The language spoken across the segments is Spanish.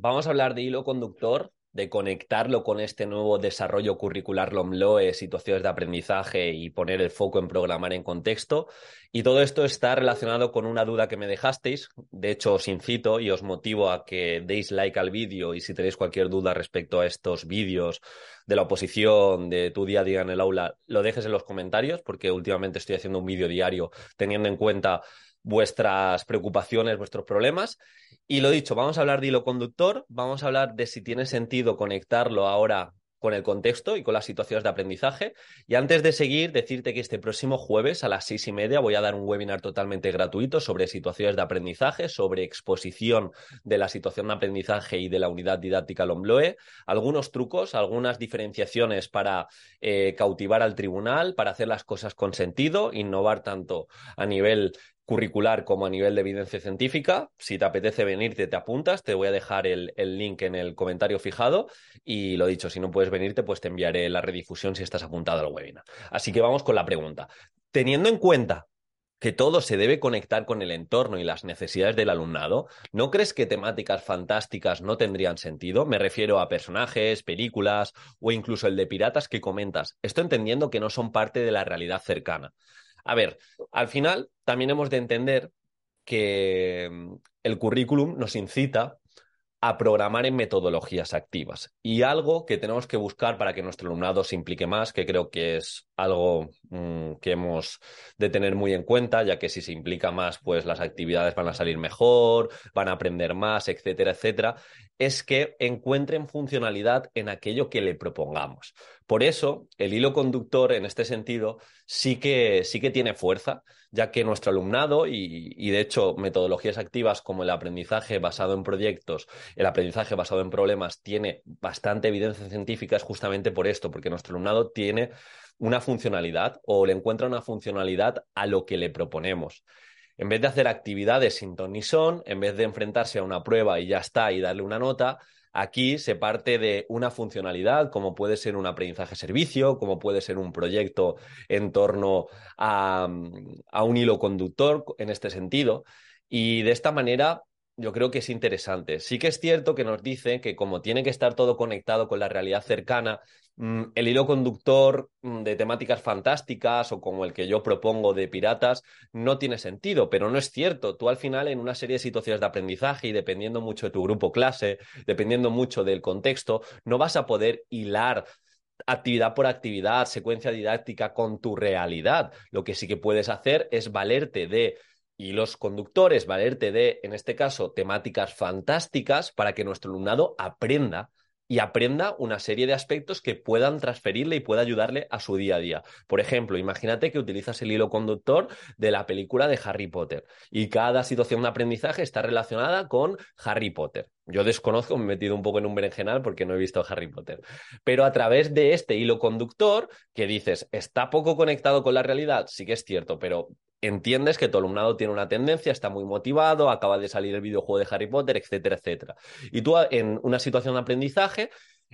Vamos a hablar de hilo conductor, de conectarlo con este nuevo desarrollo curricular LOMLOE, situaciones de aprendizaje y poner el foco en programar en contexto. Y todo esto está relacionado con una duda que me dejasteis. De hecho, os incito y os motivo a que deis like al vídeo y si tenéis cualquier duda respecto a estos vídeos de la oposición, de tu día a día en el aula, lo dejes en los comentarios porque últimamente estoy haciendo un vídeo diario teniendo en cuenta vuestras preocupaciones, vuestros problemas. Y lo dicho, vamos a hablar de hilo conductor, vamos a hablar de si tiene sentido conectarlo ahora con el contexto y con las situaciones de aprendizaje. Y antes de seguir, decirte que este próximo jueves a las seis y media voy a dar un webinar totalmente gratuito sobre situaciones de aprendizaje, sobre exposición de la situación de aprendizaje y de la unidad didáctica LOMBLOE, algunos trucos, algunas diferenciaciones para eh, cautivar al tribunal, para hacer las cosas con sentido, innovar tanto a nivel curricular como a nivel de evidencia científica. Si te apetece venirte, te apuntas. Te voy a dejar el, link en el comentario fijado. Y lo dicho, si no puedes venirte, pues te enviaré la redifusión si estás apuntado al webinar. Así que vamos con la pregunta. Teniendo en cuenta que todo se debe conectar con el entorno y las necesidades del alumnado, ¿no crees que temáticas fantásticas no tendrían sentido? Me refiero a personajes, películas o incluso el de piratas que comentas. Esto entendiendo que no son parte de la realidad cercana. A ver, al final también hemos de entender que mm, el currículum nos incita a programar en metodologías activas. Y algo que tenemos que buscar para que nuestro alumnado se implique más, que creo que es algo mm, que hemos de tener muy en cuenta, ya que si se implica más, pues las actividades van a salir mejor, van a aprender más, etcétera, etcétera, es que encuentren funcionalidad en aquello que le propongamos. Por eso, el hilo conductor en este sentido sí que, sí que tiene fuerza, ya que nuestro alumnado y, y, de hecho metodologías activas como el aprendizaje basado en proyectos, el aprendizaje basado en problemas tiene bastante evidencia científica es justamente por esto, porque nuestro alumnado tiene una funcionalidad o le encuentra una funcionalidad a lo que le proponemos. En vez de hacer actividades sin ton ni son, en vez de enfrentarse a una prueba y ya está y darle una nota, Aquí se parte de una funcionalidad, como puede ser un aprendizaje servicio, como puede ser un proyecto en torno a, a, un hilo conductor en este sentido. Y de esta manera yo creo que es interesante. Sí que es cierto que nos dice que como tiene que estar todo conectado con la realidad cercana, mm, el hilo conductor mm, de temáticas fantásticas o como el que yo propongo de piratas no tiene sentido, pero no es cierto. Tú al final en una serie de situaciones de aprendizaje y dependiendo mucho de tu grupo clase, dependiendo mucho del contexto, no vas a poder hilar actividad por actividad, secuencia didáctica con tu realidad. Lo que sí que puedes hacer es valerte de y los conductores valerte de, en este caso, temáticas fantásticas para que nuestro alumnado aprenda y aprenda una serie de aspectos que puedan transferirle y pueda ayudarle a su día a día. Por ejemplo, imagínate que utilizas el hilo conductor de la película de Harry Potter y cada situación de aprendizaje está relacionada con Harry Potter. Yo desconozco, me he metido un poco en un berenjenal porque no he visto Harry Potter. Pero a través de este hilo conductor, que dices, está poco conectado con la realidad, sí que es cierto, pero entiendes que tu alumnado tiene una tendencia, está muy motivado, acaba de salir el videojuego de Harry Potter, etcétera, etcétera. Y tú en una situación de aprendizaje,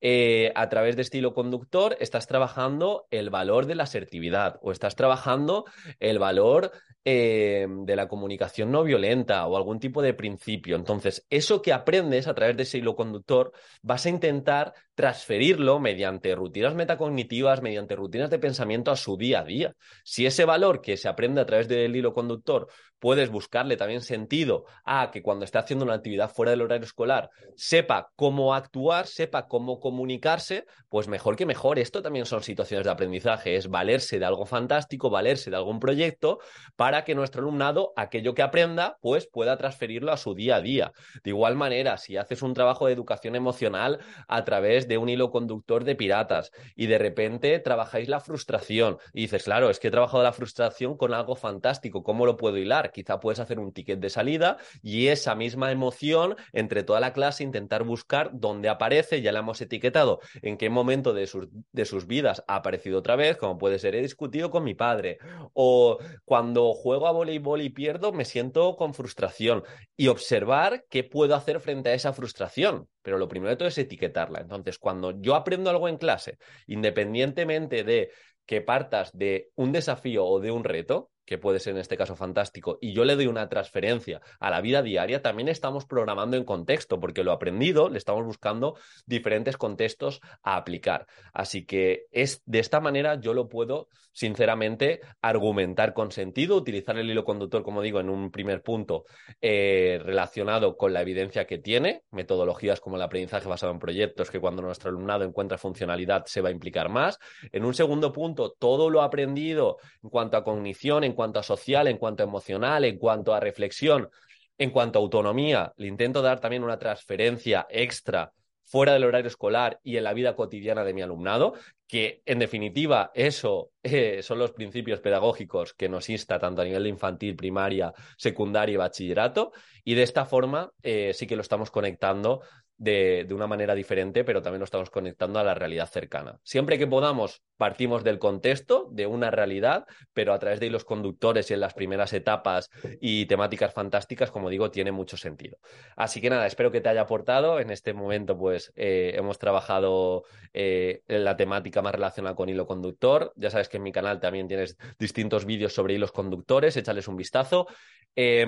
eh, a través de estilo conductor, estás trabajando el valor de la asertividad o estás trabajando el valor eh, de la comunicación no violenta o algún tipo de principio. Entonces, eso que aprendes a través de ese hilo conductor, vas a intentar transferirlo mediante rutinas metacognitivas, mediante rutinas de pensamiento a su día a día. Si ese valor que se aprende a través del hilo conductor puedes buscarle también sentido a que cuando esté haciendo una actividad fuera del horario escolar sepa cómo actuar, sepa cómo comunicarse, pues mejor que mejor. Esto también son situaciones de aprendizaje, es valerse de algo fantástico, valerse de algún proyecto para que nuestro alumnado, aquello que aprenda, pues pueda transferirlo a su día a día. De igual manera, si haces un trabajo de educación emocional a través de un hilo conductor de piratas y de repente trabajáis la frustración y dices, claro, es que he trabajado la frustración con algo fantástico, ¿cómo lo puedo hilar? Quizá puedes hacer un ticket de salida y esa misma emoción entre toda la clase intentar buscar dónde aparece, ya la hemos etiquetado, en qué momento de sus, de sus vidas ha aparecido otra vez, como puede ser he discutido con mi padre o cuando juego a voleibol y pierdo me siento con frustración y observar qué puedo hacer frente a esa frustración. Pero lo primero de todo es etiquetarla. Entonces, cuando yo aprendo algo en clase, independientemente de que partas de un desafío o de un reto, que puede ser en este caso fantástico, y yo le doy una transferencia a la vida diaria, también estamos programando en contexto, porque lo aprendido le estamos buscando diferentes contextos a aplicar. Así que es de esta manera yo lo puedo, sinceramente, argumentar con sentido, utilizar el hilo conductor, como digo, en un primer punto eh, relacionado con la evidencia que tiene, metodologías como el aprendizaje basado en proyectos, que cuando nuestro alumnado encuentra funcionalidad se va a implicar más. En un segundo punto, todo lo aprendido en cuanto a cognición, en cuanto a social, en cuanto a emocional, en cuanto a reflexión, en cuanto a autonomía, le intento dar también una transferencia extra fuera del horario escolar y en la vida cotidiana de mi alumnado, que en definitiva eso eh, son los principios pedagógicos que nos insta tanto a nivel de infantil, primaria, secundaria y bachillerato, y de esta forma eh, sí que lo estamos conectando de, de, una manera diferente, pero también lo estamos conectando a la realidad cercana. Siempre que podamos, partimos del contexto, de una realidad, pero a través de los conductores y en las primeras etapas y temáticas fantásticas, como digo, tiene mucho sentido. Así que nada, espero que te haya aportado. En este momento, pues eh, hemos trabajado eh, en la temática más relacionada con hilo conductor. Ya sabes que en mi canal también tienes distintos vídeos sobre hilos conductores, échales un vistazo. Eh,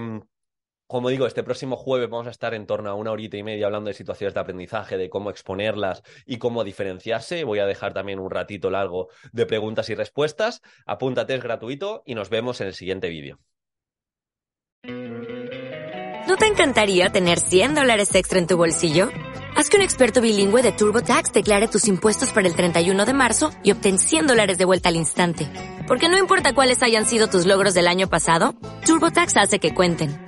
como digo, este próximo jueves vamos a estar en torno a una horita y media hablando de situaciones de aprendizaje, de cómo exponerlas y cómo diferenciarse. Voy a dejar también un ratito largo de preguntas y respuestas. Apúntate, es gratuito y nos vemos en el siguiente vídeo. ¿No te encantaría tener 100 dólares extra en tu bolsillo? Haz que un experto bilingüe de TurboTax declare tus impuestos para el 31 de marzo y obtén 100 dólares de vuelta al instante. Porque no importa cuáles hayan sido tus logros del año pasado, TurboTax hace que cuenten